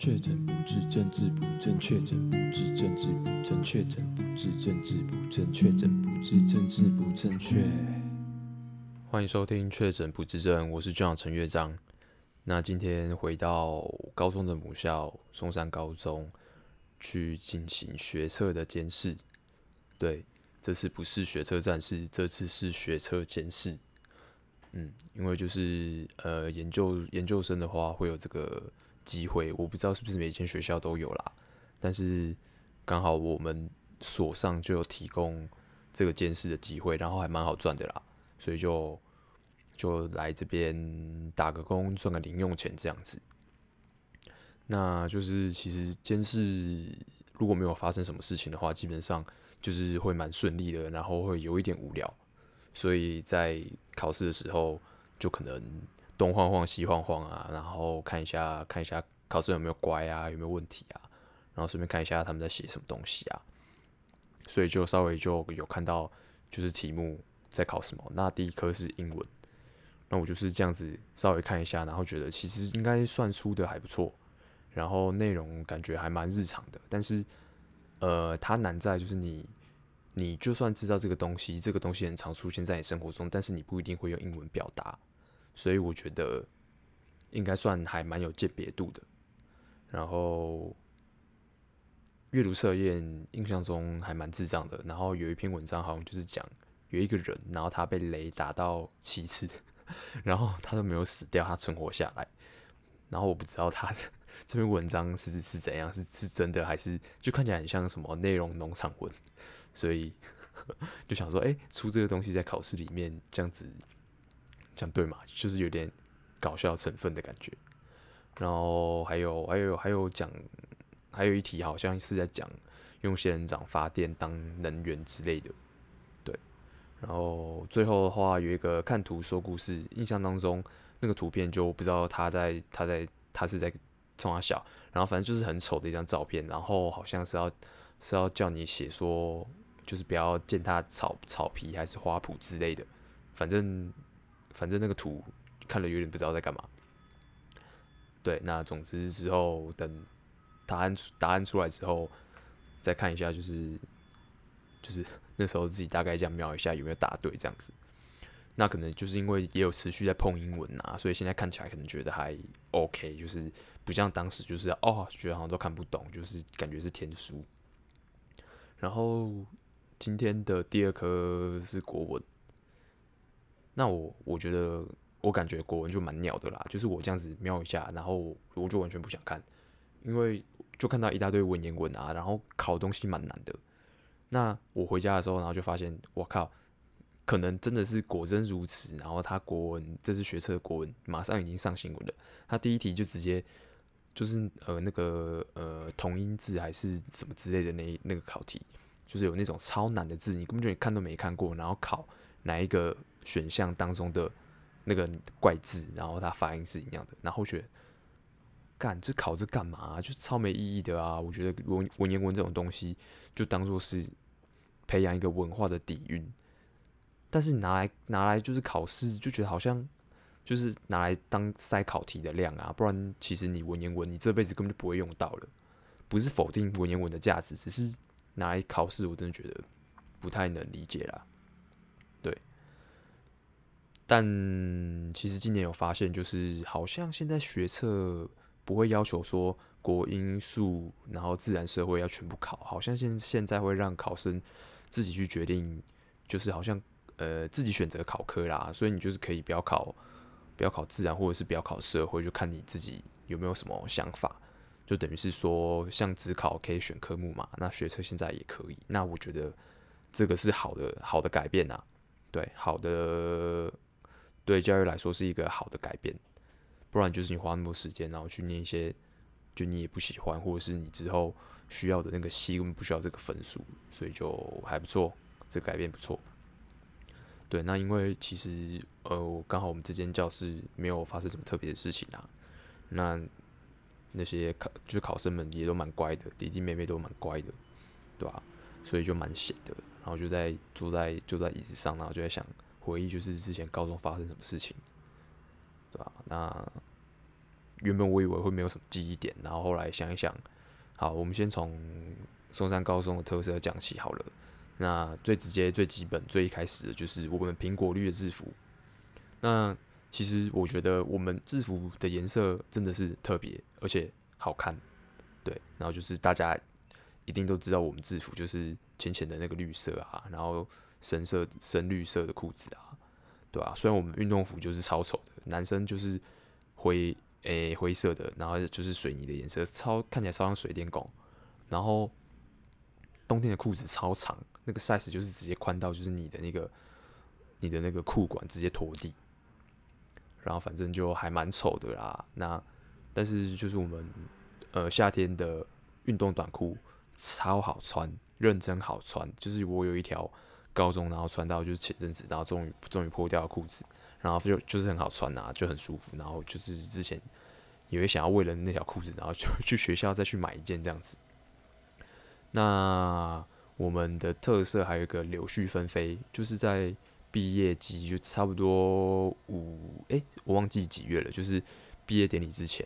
确诊不治，政治不正确；确诊不治，政治不正确；确诊不治，政治不正确；确诊不治，政治不正确。欢迎收听《确诊不治症》，我是队长陈乐章。那今天回到高中的母校松山高中去进行学测的监视。对，这次不是学测战士，这次是学测监视。嗯，因为就是呃，研究研究生的话会有这个。机会我不知道是不是每间学校都有啦，但是刚好我们所上就有提供这个监视的机会，然后还蛮好赚的啦，所以就就来这边打个工赚个零用钱这样子。那就是其实监视如果没有发生什么事情的话，基本上就是会蛮顺利的，然后会有一点无聊，所以在考试的时候就可能。东晃晃西晃晃啊，然后看一下看一下考生有没有乖啊，有没有问题啊，然后顺便看一下他们在写什么东西啊，所以就稍微就有看到就是题目在考什么。那第一科是英文，那我就是这样子稍微看一下，然后觉得其实应该算出的还不错，然后内容感觉还蛮日常的，但是呃，它难在就是你你就算知道这个东西，这个东西很常出现在你生活中，但是你不一定会用英文表达。所以我觉得应该算还蛮有鉴别度的。然后阅读测验印象中还蛮智障的。然后有一篇文章好像就是讲有一个人，然后他被雷打到七次，然后他都没有死掉，他存活下来。然后我不知道他这篇文章是是怎样，是是真的还是就看起来很像什么内容农场文。所以 就想说，哎，出这个东西在考试里面这样子。讲对嘛，就是有点搞笑成分的感觉。然后还有还有还有讲，还有一题好像是在讲用仙人掌发电当能源之类的。对，然后最后的话有一个看图说故事，印象当中那个图片就不知道他在他在他是在冲他笑，然后反正就是很丑的一张照片，然后好像是要是要叫你写说，就是不要践踏草草皮还是花圃之类的，反正。反正那个图看了有点不知道在干嘛。对，那总之之后等答案答案出来之后，再看一下，就是就是那时候自己大概这样瞄一下有没有答对这样子。那可能就是因为也有持续在碰英文啊，所以现在看起来可能觉得还 OK，就是不像当时就是哦觉得好像都看不懂，就是感觉是天书。然后今天的第二科是国文。那我我觉得我感觉国文就蛮鸟的啦，就是我这样子瞄一下，然后我就完全不想看，因为就看到一大堆文言文啊，然后考的东西蛮难的。那我回家的时候，然后就发现，我靠，可能真的是果真如此。然后他国文这次学测的国文马上已经上新闻了，他第一题就直接就是呃那个呃同音字还是什么之类的那那个考题，就是有那种超难的字，你根本就看都没看过，然后考哪一个。选项当中的那个怪字，然后它发音是一样的，然后觉得干这考这干嘛啊？就超没意义的啊！我觉得文文言文这种东西，就当做是培养一个文化的底蕴，但是拿来拿来就是考试，就觉得好像就是拿来当筛考题的量啊！不然其实你文言文，你这辈子根本就不会用到了。不是否定文言文的价值，只是拿来考试，我真的觉得不太能理解啦。但其实今年有发现，就是好像现在学测不会要求说国英数，然后自然社会要全部考，好像现现在会让考生自己去决定，就是好像呃自己选择考科啦，所以你就是可以不要考，不要考自然，或者是不要考社会，就看你自己有没有什么想法，就等于是说像只考可以选科目嘛，那学测现在也可以，那我觉得这个是好的好的改变啊，对，好的。对教育来说是一个好的改变，不然就是你花那么多时间，然后去念一些就你也不喜欢，或者是你之后需要的那个系根本不需要这个分数，所以就还不错，这个改变不错。对，那因为其实呃，刚好我们这间教室没有发生什么特别的事情啊，那那些考就是考生们也都蛮乖的，弟弟妹妹都蛮乖的，对吧？所以就蛮闲的，然后就在坐在坐在椅子上，然后就在想。回忆就是之前高中发生什么事情，对吧？那原本我以为会没有什么记忆点，然后后来想一想，好，我们先从松山高中的特色讲起好了。那最直接、最基本、最一开始的就是我们苹果绿的制服。那其实我觉得我们制服的颜色真的是特别，而且好看。对，然后就是大家一定都知道我们制服就是浅浅的那个绿色啊，然后深色、深绿色的裤子啊，对啊，虽然我们运动服就是超丑的，男生就是灰诶、灰色的，然后就是水泥的颜色，超看起来超像水电工。然后冬天的裤子超长，那个 size 就是直接宽到就是你的那个你的那个裤管直接拖地。然后反正就还蛮丑的啦。那但是就是我们呃夏天的运动短裤超好穿，认真好穿。就是我有一条高中然后穿到就是前阵子，然后终于终于破掉裤子，然后就就是很好穿啊，就很舒服。然后就是之前也会想要为了那条裤子，然后就去学校再去买一件这样子。那我们的特色还有一个柳絮纷飞，就是在。毕业季就差不多五诶、欸，我忘记几月了。就是毕业典礼之前，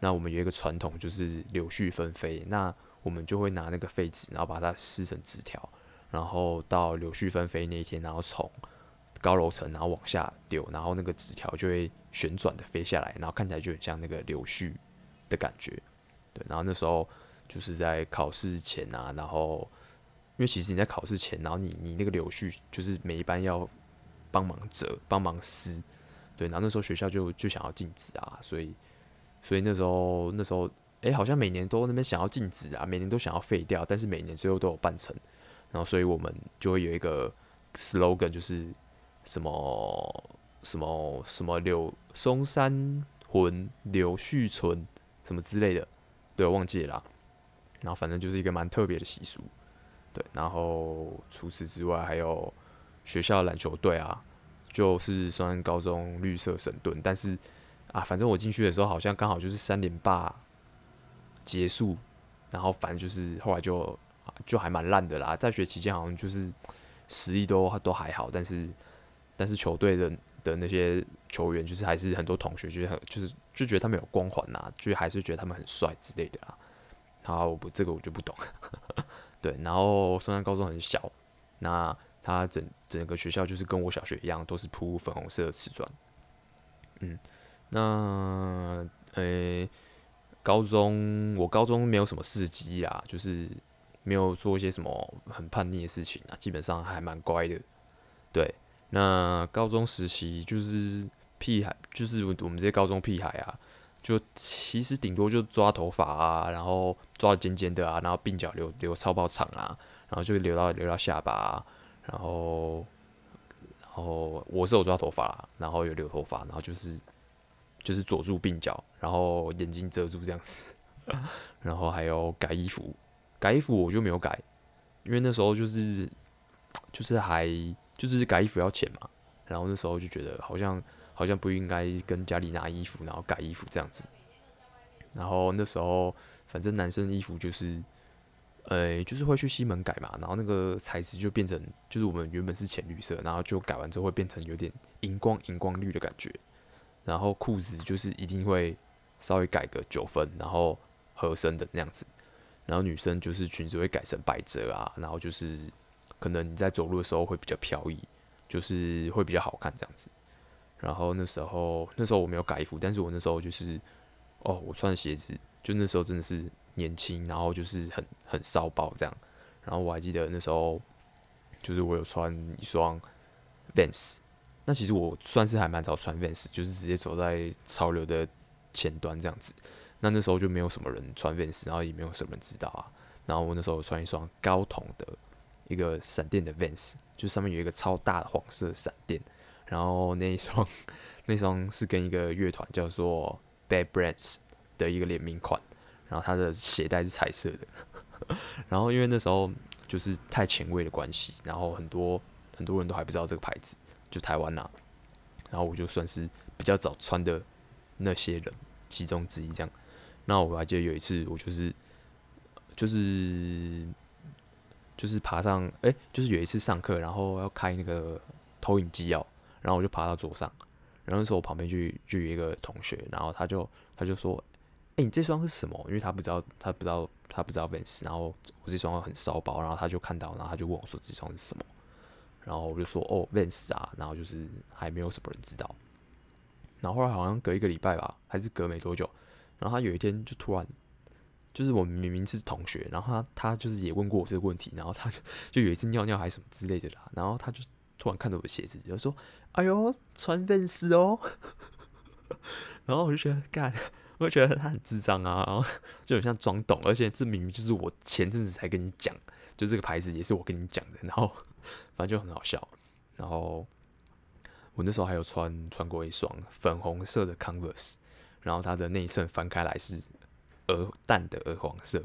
那我们有一个传统，就是柳絮纷飞。那我们就会拿那个废纸，然后把它撕成纸条，然后到柳絮纷飞那一天，然后从高楼层然后往下丢，然后那个纸条就会旋转的飞下来，然后看起来就很像那个柳絮的感觉。对，然后那时候就是在考试前啊，然后因为其实你在考试前，然后你你那个柳絮就是每一班要。帮忙折，帮忙撕，对，然后那时候学校就就想要禁止啊，所以，所以那时候那时候，哎、好像每年都那边想要禁止啊，每年都想要废掉，但是每年最后都有办成，然后所以我们就会有一个 slogan，就是什么什么什么柳松山魂柳絮存什么之类的，对，我忘记了啦，然后反正就是一个蛮特别的习俗，对，然后除此之外还有。学校篮球队啊，就是松山高中绿色神盾，但是啊，反正我进去的时候好像刚好就是三连霸结束，然后反正就是后来就就还蛮烂的啦。在学期间好像就是实力都都还好，但是但是球队的的那些球员就是还是很多同学就是很就是就觉得他们有光环呐，就还是觉得他们很帅之类的啦。好，我不这个我就不懂。对，然后松山高中很小，那。它整整个学校就是跟我小学一样，都是铺粉红色的瓷砖。嗯，那呃、高中我高中没有什么事迹啦，就是没有做一些什么很叛逆的事情啊，基本上还蛮乖的。对，那高中时期就是屁孩，就是我们这些高中屁孩啊，就其实顶多就抓头发啊，然后抓得尖尖的啊，然后鬓角留留超爆长啊，然后就留到留到下巴啊。然后，然后我是有抓头发，然后有留头发，然后就是就是佐助鬓角，然后眼睛遮住这样子，然后还有改衣服，改衣服我就没有改，因为那时候就是就是还就是改衣服要钱嘛，然后那时候就觉得好像好像不应该跟家里拿衣服，然后改衣服这样子，然后那时候反正男生衣服就是。呃、就是会去西门改嘛，然后那个材质就变成，就是我们原本是浅绿色，然后就改完之后会变成有点荧光荧光绿的感觉。然后裤子就是一定会稍微改个九分，然后合身的那样子。然后女生就是裙子会改成百褶啊，然后就是可能你在走路的时候会比较飘逸，就是会比较好看这样子。然后那时候那时候我没有改衣服，但是我那时候就是，哦，我穿鞋子，就那时候真的是。年轻，然后就是很很骚包这样，然后我还记得那时候，就是我有穿一双 Vans，那其实我算是还蛮早穿 Vans，就是直接走在潮流的前端这样子。那那时候就没有什么人穿 Vans，然后也没有什么人知道啊。然后我那时候穿一双高筒的一个闪电的 Vans，就上面有一个超大的黄色闪电。然后那一双那双是跟一个乐团叫做 Bad Brains 的一个联名款。然后它的鞋带是彩色的，然后因为那时候就是太前卫的关系，然后很多很多人都还不知道这个牌子，就台湾呐、啊，然后我就算是比较早穿的那些人其中之一这样。那我还记得有一次，我就是就是就是爬上，哎，就是有一次上课，然后要开那个投影机要，然后我就爬到桌上，然后那时候我旁边就就有一个同学，然后他就他就说：“哎、你这双是什么？”因为他不知道，他不知道，他不知道 Vans。然后我这双很骚包，然后他就看到，然后他就问我说：“这双是什么？”然后我就说：“哦，Vans 啊。”然后就是还没有什么人知道。然后后来好像隔一个礼拜吧，还是隔没多久，然后他有一天就突然，就是我明明是同学，然后他他就是也问过我这个问题，然后他就 就有一次尿尿还是什么之类的啦，然后他就突然看着我的鞋子，就说：“哎呦，穿 Vans 哦。”然后我就觉得干，我就觉得他很智障啊，然后就很像装懂，而且这明明就是我前阵子才跟你讲，就这个牌子也是我跟你讲的，然后 反正就很好笑，然后。我那时候还有穿穿过一双粉红色的 Converse，然后它的内衬翻开来是鹅淡的鹅黄色，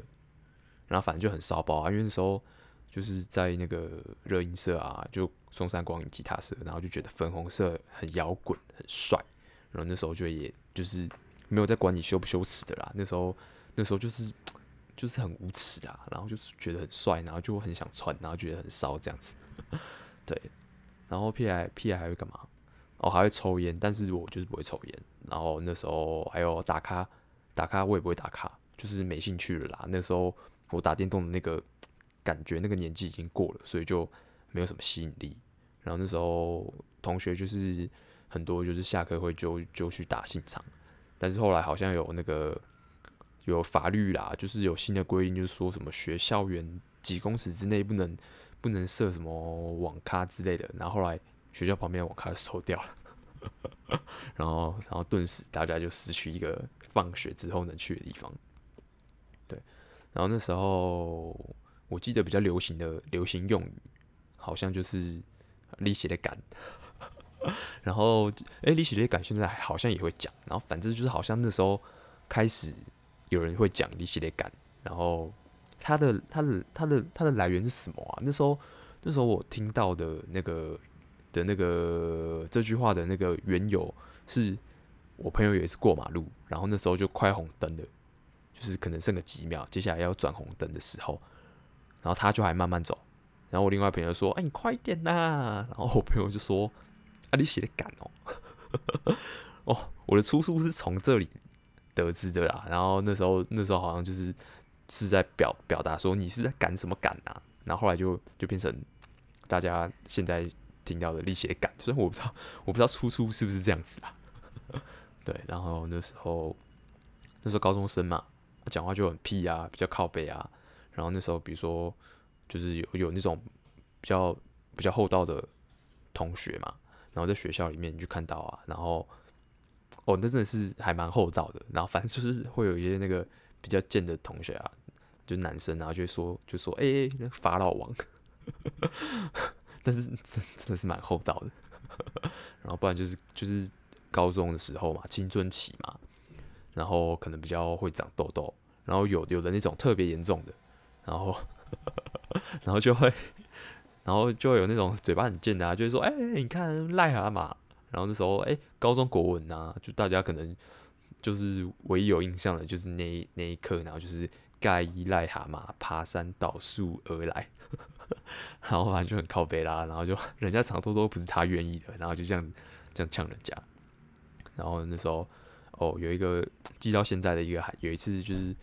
然后反正就很骚包啊，因为那时候就是在那个热音社啊，就松山光影吉他社，然后就觉得粉红色很摇滚很帅，然后那时候就也就是没有在管你羞不羞耻的啦，那时候那时候就是就是很无耻啊，然后就是觉得很帅，然后就很想穿，然后觉得很骚这样子，对，然后 P I P I 还会干嘛？我、哦、还会抽烟，但是我就是不会抽烟。然后那时候还有打卡，打卡我也不会打卡，就是没兴趣了啦。那时候我打电动的那个感觉，那个年纪已经过了，所以就没有什么吸引力。然后那时候同学就是很多，就是下课会就就去打信场，但是后来好像有那个有法律啦，就是有新的规定，就是说什么学校园几公尺之内不能不能设什么网咖之类的。然后后来。学校旁边网咖收掉了，然后，然后顿时大家就失去一个放学之后能去的地方。对，然后那时候我记得比较流行的流行用语，好像就是“利息的感”。然后，哎，“利息的感”现在好像也会讲。然后，反正就是好像那时候开始有人会讲“利息的感”。然后，它的、它的、它的、它的来源是什么啊？那时候，那时候我听到的那个。的那个这句话的那个缘由是，我朋友也是过马路，然后那时候就快红灯了，就是可能剩个几秒，接下来要转红灯的时候，然后他就还慢慢走，然后我另外朋友说：“哎，你快点呐！”然后我朋友就说：“啊，你写的赶哦，哦，我的出处是从这里得知的啦。”然后那时候那时候好像就是是在表表达说你是在赶什么赶啊？然后后来就就变成大家现在。听到的力气的感，所以我不知道，我不知道出处是不是这样子啊？对，然后那时候那时候高中生嘛，讲话就很屁啊，比较靠背啊。然后那时候，比如说，就是有有那种比较比较厚道的同学嘛，然后在学校里面你就看到啊，然后哦，那真的是还蛮厚道的。然后反正就是会有一些那个比较贱的同学啊，就男生，然后就会说就说哎、那法老王。但是真真的是蛮厚道的，然后不然就是就是高中的时候嘛，青春期嘛，然后可能比较会长痘痘，然后有有的那种特别严重的，然后 然后就会，然后就会有那种嘴巴很贱的啊，就会说，哎、你看癞蛤蟆，然后那时候哎、高中国文啊，就大家可能就是唯一有印象的就是那那一刻，然后就是。盖伊癞蛤蟆爬山倒树而来，然后反正就很靠北啦，然后就人家长痘痘不是他愿意的，然后就这样这样呛人家。然后那时候哦，有一个记到现在的一个，有一次就是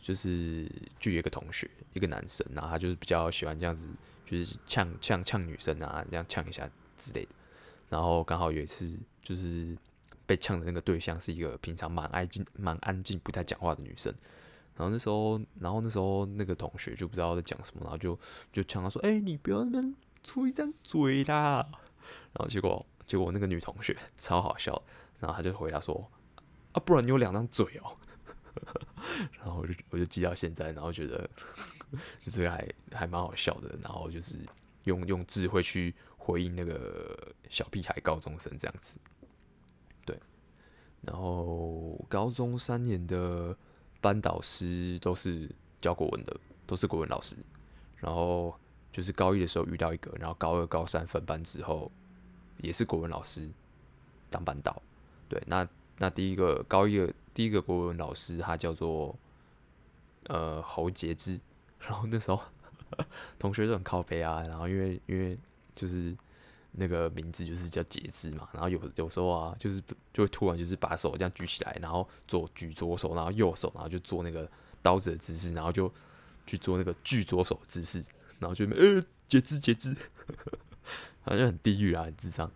就是就有一个同学，一个男生，然后他就是比较喜欢这样子，就是呛呛呛女生啊，这样呛一下之类的。然后刚好有一次就是被呛的那个对象是一个平常蛮安静、蛮安静、不太讲话的女生。然后那时候，然后那时候那个同学就不知道在讲什么，然后就就呛他说：“哎、你不要那边出一张嘴啦！”然后结果结果那个女同学超好笑，然后他就回答说：“啊，不然你有两张嘴哦。”然后我就我就记到现在，然后觉得是这个还还蛮好笑的，然后就是用用智慧去回应那个小屁孩高中生这样子。对，然后高中三年的。班导师都是教国文的，都是国文老师。然后就是高一的时候遇到一个，然后高二、高三分班之后，也是国文老师当班导。对，那那第一个高一的第一个国文老师，他叫做呃侯杰之。然后那时候 同学都很靠北啊，然后因为因为就是那个名字就是叫截肢嘛，然后有有时候啊，就是就会突然就是把手这样举起来，然后左举左手，然后右手，然后就做那个刀子的姿势，然后就去做那个锯左手姿势，然后就呃截肢截肢，好像很地狱啊，很智障。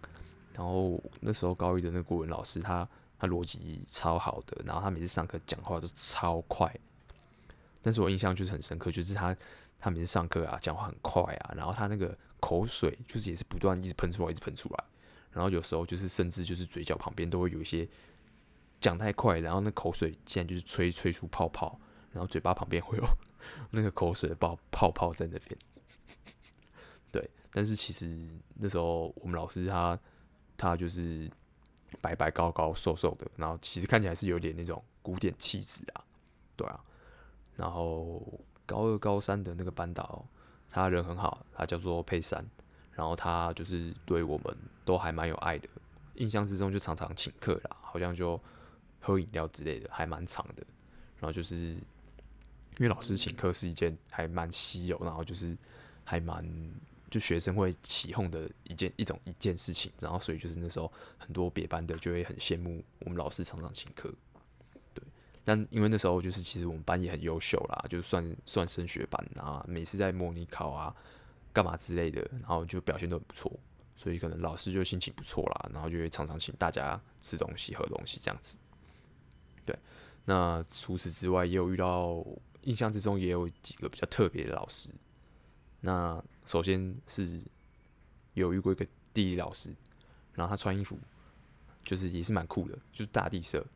然后那时候高一的那个国文老师，他他逻辑超好的，然后他每次上课讲话都超快，但是我印象就是很深刻，就是他他每次上课啊讲话很快啊，然后他那个。口水就是也是不断一直喷出来，一直喷出来，然后有时候就是甚至就是嘴角旁边都会有一些讲太快，然后那口水竟然就是吹吹出泡泡，然后嘴巴旁边会有 那个口水的泡泡泡在那边。对，但是其实那时候我们老师他他就是白白高高瘦瘦的，然后其实看起来是有点那种古典气质啊，对啊，然后高二高三的那个班导。他人很好，他叫做佩珊，然后他就是对我们都还蛮有爱的，印象之中就常常请客啦，好像就喝饮料之类的，还蛮长的。然后就是因为老师请客是一件还蛮稀有，然后就是还蛮就学生会起哄的一件一种一件事情，然后所以就是那时候很多别班的就会很羡慕我们老师常常请客。但因为那时候就是其实我们班也很优秀啦，就算算升学班啊，每次在模拟考啊、干嘛之类的，然后就表现都很不错，所以可能老师就心情不错啦，然后就会常常请大家吃东西、喝东西这样子。对，那除此之外也有遇到，印象之中也有几个比较特别的老师。那首先是有遇过一个地理老师，然后他穿衣服就是也是蛮酷的，就是大地色。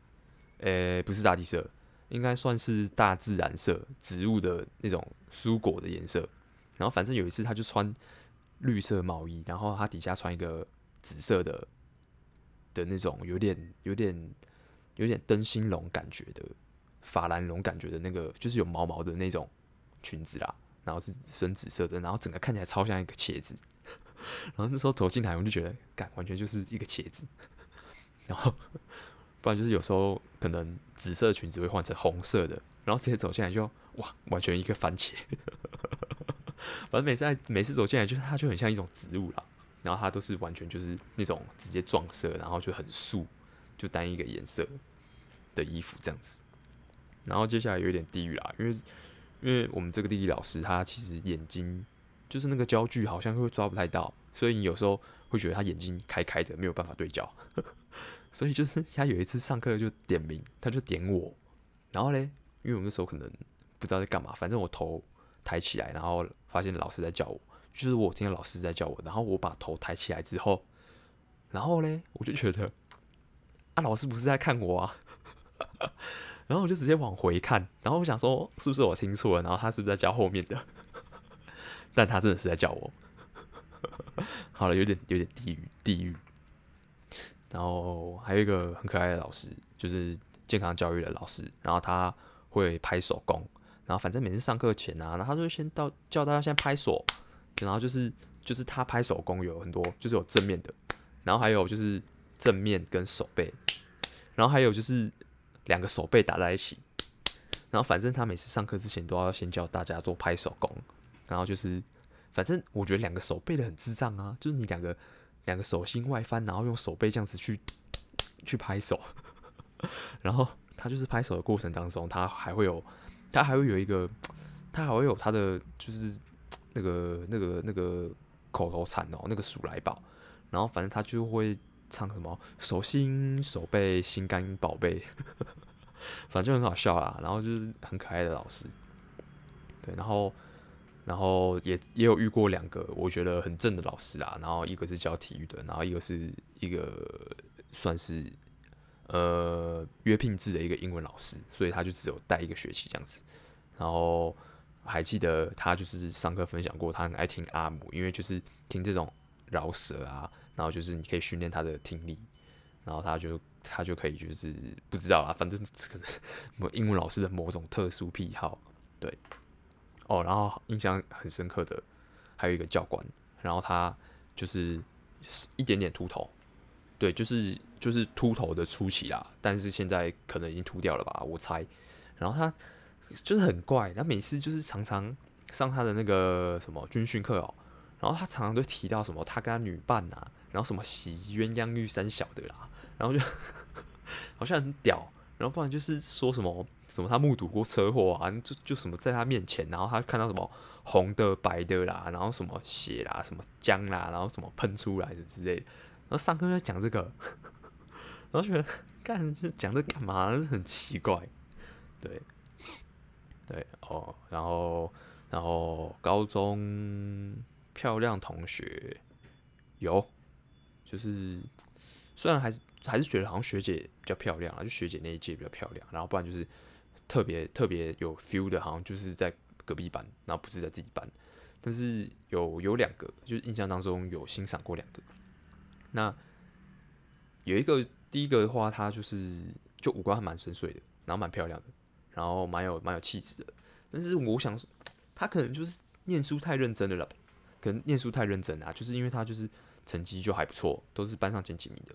呃、不是大地色，应该算是大自然色，植物的那种蔬果的颜色。然后反正有一次，他就穿绿色毛衣，然后他底下穿一个紫色的的那种，有点有点有点灯芯绒感觉的法兰绒感觉的那个，就是有毛毛的那种裙子啦。然后是深紫色的，然后整个看起来超像一个茄子。然后那时候走进来，我就觉得，干，完全就是一个茄子。然后。不然就是有时候可能紫色裙子会换成红色的，然后直接走进来就哇，完全一个番茄。反正每次每次走进来就它就很像一种植物啦，然后它都是完全就是那种直接撞色，然后就很素，就单一个颜色的衣服这样子。然后接下来有点地狱啦，因为因为我们这个地理老师他其实眼睛就是那个焦距好像会抓不太到，所以你有时候会觉得他眼睛开开的，没有办法对焦。所以就是他有一次上课就点名，他就点我，然后嘞，因为我那时候可能不知道在干嘛，反正我头抬起来，然后发现老师在叫我，就是我听到老师在叫我，然后我把头抬起来之后，然后嘞，我就觉得啊，老师不是在看我啊，然后我就直接往回看，然后我想说是不是我听错了，然后他是不是在叫后面的？但他真的是在叫我，好了，有点有点地狱地狱。然后还有一个很可爱的老师，就是健康教育的老师。然后他会拍手工，然后反正每次上课前啊，然后他就先到叫大家先拍手。然后就是就是他拍手工有很多，就是有正面的，然后还有就是正面跟手背，然后还有就是两个手背打在一起。然后反正他每次上课之前都要先教大家做拍手工。然后就是反正我觉得两个手背的很智障啊，就是你两个。两个手心外翻，然后用手背这样子去去拍手，然后他就是拍手的过程当中，他还会有，他还会有一个，他还会有他的就是那个那个那个口头禅哦，那个数来宝，然后反正他就会唱什么手心手背心肝宝贝，反正就很好笑啦，然后就是很可爱的老师，对，然后。然后也也有遇过两个我觉得很正的老师啊，然后一个是教体育的，然后一个是一个算是呃约聘制的一个英文老师，所以他就只有带一个学期这样子。然后还记得他就是上课分享过，他很爱听阿姆，因为就是听这种饶舌啊，然后就是你可以训练他的听力，然后他就他就可以就是不知道啦，反正可能 英文老师的某种特殊癖好，对。哦，然后印象很深刻的还有一个教官，然后他就是一点点秃头，对，就是就是秃头的初期啦，但是现在可能已经秃掉了吧，我猜。然后他就是很怪，他每次就是常常上他的那个什么军训课哦，然后他常常都提到什么他跟他女伴啊，然后什么洗鸳鸯浴三小的啦，然后就 好像很屌，然后不然就是说什么什么他目睹过车祸啊，就就什么在他面前，然后他看到什么红的白的啦，然后什么血啦，什么浆啦，然后什么喷出来的之类，然后上课在讲这个，然后觉得干就讲这干嘛，很奇怪，对。对哦，然后然后高中漂亮同学有，就是虽然还是还是觉得好像学姐比较漂亮啊，就学姐那一届比较漂亮，然后不然就是特别特别有 feel 的，好像就是在隔壁班，然后不是在自己班，但是有有两个，就是印象当中有欣赏过两个，那有一个第一个的话，她就是就五官还蛮深邃的，然后蛮漂亮的。然后蛮有蛮有气质的，但是我想说，他可能就是念书太认真的了，可能念书太认真啊，就是因为他就是成绩就还不错，都是班上前几名的，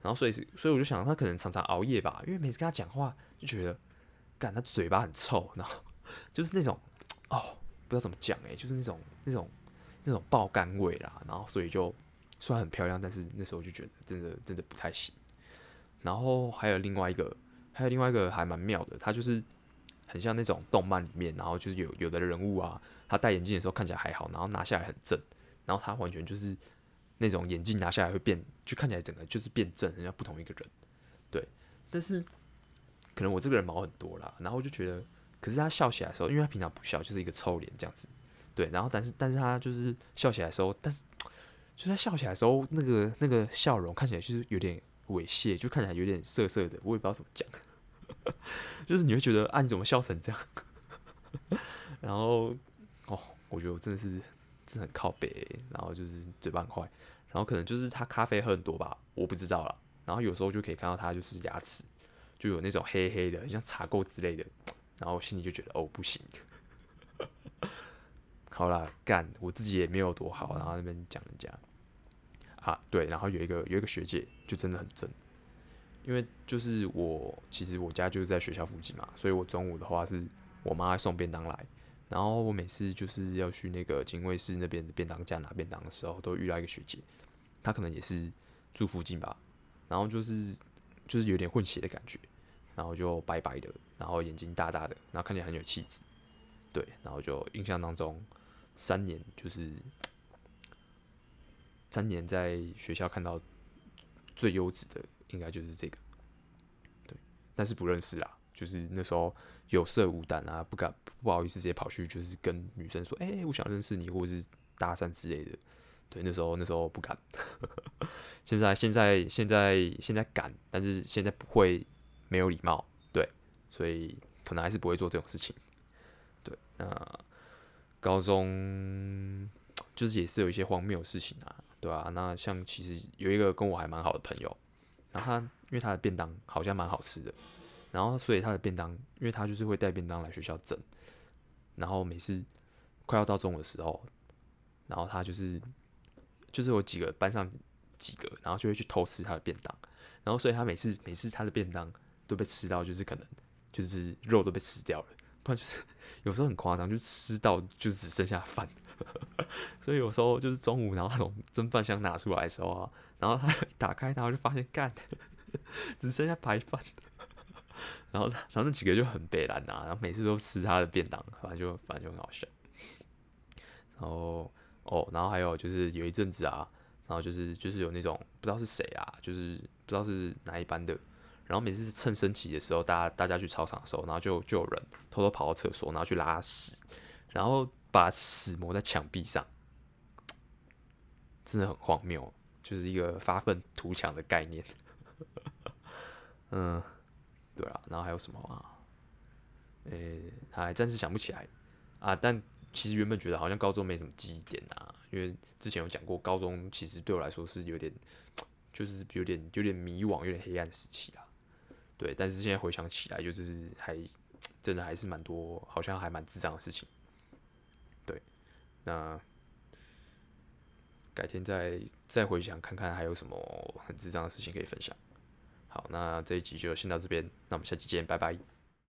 然后所以所以我就想他可能常常熬夜吧，因为每次跟他讲话就觉得，干他嘴巴很臭，然后就是那种哦不知道怎么讲诶，就是那种那种那种爆肝味啦，然后所以就虽然很漂亮，但是那时候就觉得真的真的不太行，然后还有另外一个。还有另外一个还蛮妙的，他就是很像那种动漫里面，然后就是有有的人物啊，他戴眼镜的时候看起来还好，然后拿下来很正，然后他完全就是那种眼镜拿下来会变，就看起来整个就是变正，人家不同一个人。对，但是可能我这个人毛很多啦，然后我就觉得，可是他笑起来的时候，因为他平常不笑，就是一个臭脸这样子。对，然后但是但是他就是笑起来的时候，但是就是他笑起来的时候，那个那个笑容看起来就是有点。猥亵，就看起来有点涩涩的，我也不知道怎么讲，就是你会觉得啊，你怎么笑成这样？然后哦，我觉得我真的是真的很靠北，然后就是嘴巴很坏，然后可能就是他咖啡喝很多吧，我不知道了。然后有时候就可以看到他就是牙齿就有那种黑黑的，像茶垢之类的，然后心里就觉得哦不行。好啦，干我自己也没有多好，然后那边讲人家。啊，对，然后有一个有一个学姐就真的很正，因为就是我其实我家就是在学校附近嘛，所以我中午的话是我妈送便当来，然后我每次就是要去那个警卫室那边的便当架拿便当的时候，都遇到一个学姐，她可能也是住附近吧，然后就是就是有点混血的感觉，然后就白白的，然后眼睛大大的，然后看起来很有气质，对，然后就印象当中三年就是。三年在学校看到最优质的，应该就是这个，对，但是不认识啦，就是那时候有色无胆啊，不敢不好意思直接跑去，就是跟女生说，哎、我想认识你，或者是搭讪之类的，对，那时候那时候不敢，现在现在现在现在敢，但是现在不会没有礼貌，对，所以可能还是不会做这种事情，对，那高中就是也是有一些荒谬的事情啊。对啊，那像其实有一个跟我还蛮好的朋友，然后他因为他的便当好像蛮好吃的，然后所以他的便当，因为他就是会带便当来学校整，然后每次快要到中午的时候，然后他就是就是有几个班上几个，然后就会去偷吃他的便当，然后所以他每次每次他的便当都被吃到，就是可能就是肉都被吃掉了，不然就是 有时候很夸张，就吃到就只剩下饭。所以有时候就是中午，然后那种蒸饭箱拿出来的时候啊，然后他 打开，然后就发现干，只剩下白饭。然后，然后那几个就很北烂啊，然后每次都吃他的便当，反正就反正就很好笑。然后哦，然后还有就是有一阵子啊，然后就是就是有那种不知道是谁啊，就是不知道是哪一班的，然后每次趁升旗的时候，大家大家去操场的时候，然后就就有人偷偷跑到厕所，然后去拉屎，然后。把屎抹在墙壁上，真的很荒谬，就是一个发愤图强的概念。嗯，对啊，然后还有什么啊？诶、还暂时想不起来啊。但其实原本觉得好像高中没什么记忆点啊，因为之前有讲过，高中其实对我来说是有点，就是有点有点迷惘、有点黑暗时期啊。对，但是现在回想起来，就是还真的还是蛮多，好像还蛮智障的事情。对那改天再再回想看看还有什么很智障的事情可以分享。好，那这一集就先到这边，那我们下期见，拜拜。